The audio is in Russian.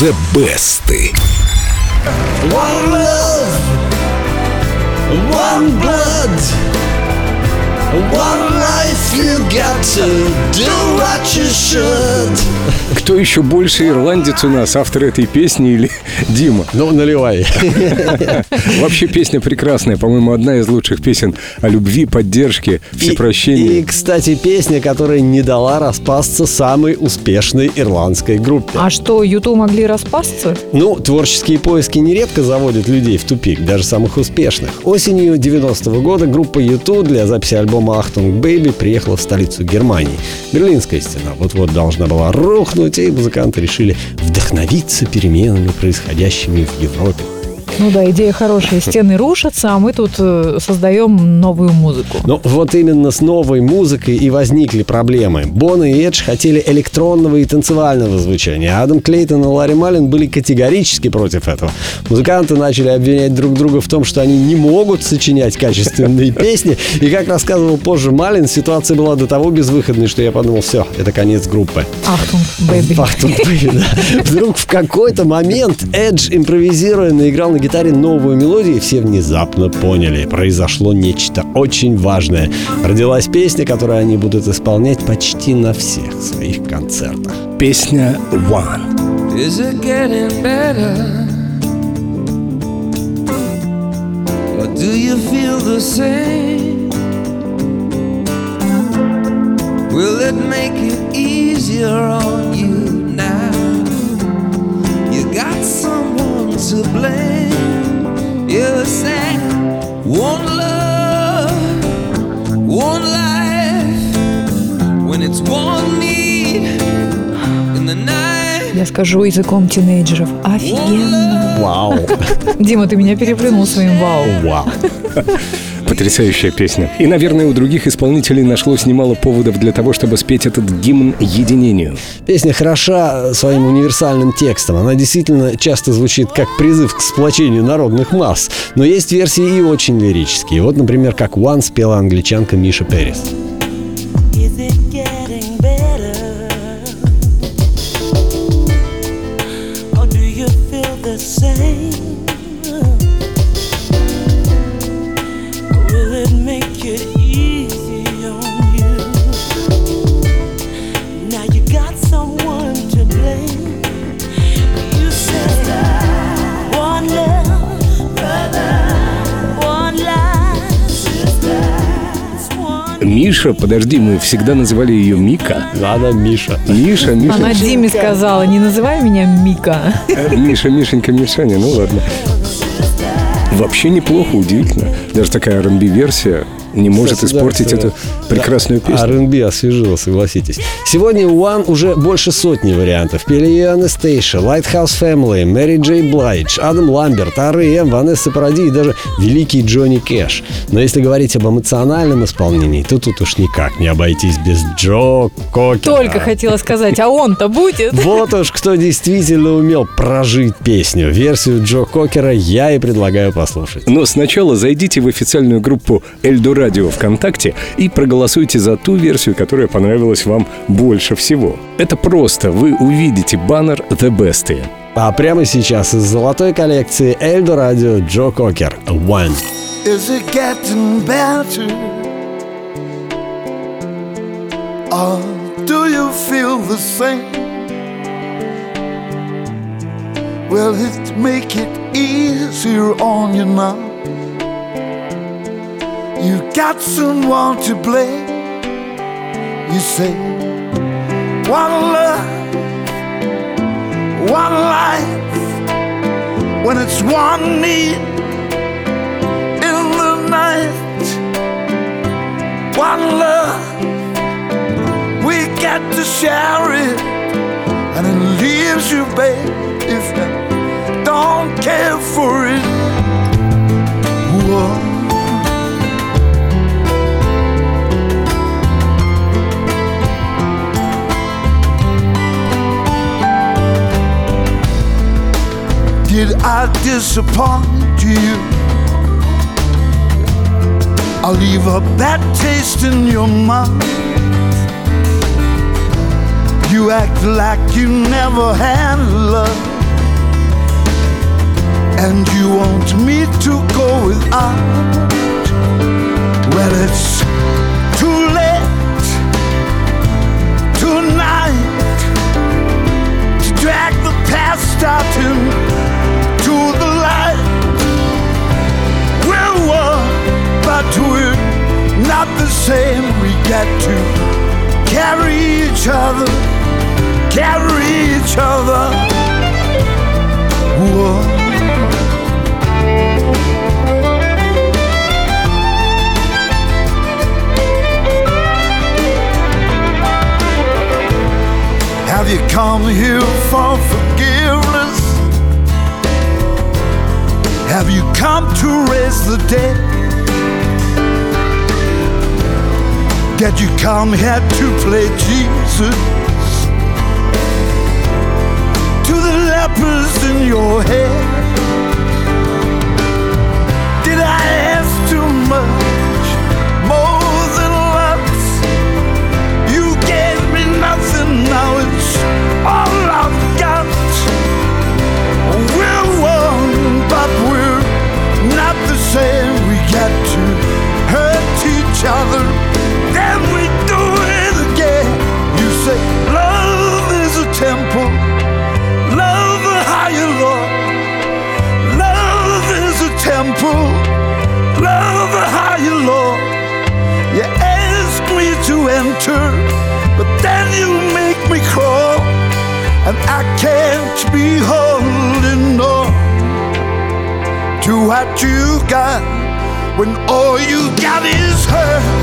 The Best. One love, one blood, Кто еще больше ирландец у нас, автор этой песни или Дима? Ну, наливай. Вообще песня прекрасная, по-моему, одна из лучших песен о любви, поддержке, всепрощении. И, и, кстати, песня, которая не дала распасться самой успешной ирландской группе. А что, U2 могли распасться? Ну, творческие поиски нередко заводят людей в тупик, даже самых успешных. Осенью 90-го года группа U2 для записи альбома «Achtung Baby» приехала в столицу Германии. Берлинская стена вот-вот должна была рухнуть, и музыканты решили вдохновиться переменами, происходящими в Европе. Ну да, идея хорошая. Стены рушатся, а мы тут э, создаем новую музыку. Ну вот именно с новой музыкой и возникли проблемы. Боно и Эдж хотели электронного и танцевального звучания. Адам Клейтон и Ларри Маллен были категорически против этого. Музыканты начали обвинять друг друга в том, что они не могут сочинять качественные песни. И как рассказывал позже Маллен, ситуация была до того безвыходной, что я подумал, все, это конец группы. Achtung, baby. Achtung, baby, да. Вдруг в какой-то момент Эдж, импровизируя, наиграл на гитаре новую мелодию, и все внезапно поняли. Произошло нечто очень важное. Родилась песня, которую они будут исполнять почти на всех своих концертах. Песня «One». Is it getting better? Or do you feel the same? Will it make it easier on you now? You got someone to blame. You say, one love, one life. When it's one need in the night. Я скажу языком тинейджеров. Офигенно. Вау! Дима, ты меня переплюнул своим вау. Вау! Потрясающая песня. И, наверное, у других исполнителей нашлось немало поводов для того, чтобы спеть этот гимн единению. Песня хороша своим универсальным текстом. Она действительно часто звучит как призыв к сплочению народных масс. Но есть версии и очень лирические. Вот, например, как «One» спела англичанка Миша Перес. Миша, подожди, мы всегда называли ее Мика. Ладно, Миша. Миша, Миша. Она Диме сказала, не называй меня Мика. Миша, Мишенька, Мишаня, ну ладно. Вообще неплохо, удивительно. Даже такая R&B-версия не может Кстати, испортить эту прекрасную песню. R&B освежило, согласитесь. Сегодня у One уже больше сотни вариантов. Пели ее Анастейша, Lighthouse Family, Мэри Джей Блайдж, Адам Ламберт, R.E.M., Ванесса Паради и даже великий Джонни Кэш. Но если говорить об эмоциональном исполнении, то тут уж никак не обойтись без Джо Кокера. Только хотела сказать, а он-то будет? Вот уж кто действительно умел прожить песню. Версию Джо Кокера я и предлагаю послушать. Но сначала зайдите в официальную группу Эльдо Радио ВКонтакте и проголосуйте за ту версию, которая понравилась вам больше всего. Это просто. Вы увидите баннер The Best. А прямо сейчас из золотой коллекции Эльдо Радио Джо Кокер One. Is it getting better? Or do you feel the same? Will it make it easier on you now? You got someone to blame. You say, one love, one life. When it's one need in the night. One love, we get to share it, and it leaves you, babe, if you don't care for it. I disappoint you? I'll leave a bad taste in your mouth. You act like you never had love. and you want me to go without. Well, it's Got to carry each other, carry each other. Whoa. Have you come here for forgiveness? Have you come to raise the dead? Did you come here to play Jesus? To the lepers in your head? Did I ask too much? More than once? You gave me nothing, now it's all I've got. We're one, but we're not the same. We got to hurt each other, enter, but then you make me crawl, and I can't be holding on to what you got when all you got is hurt.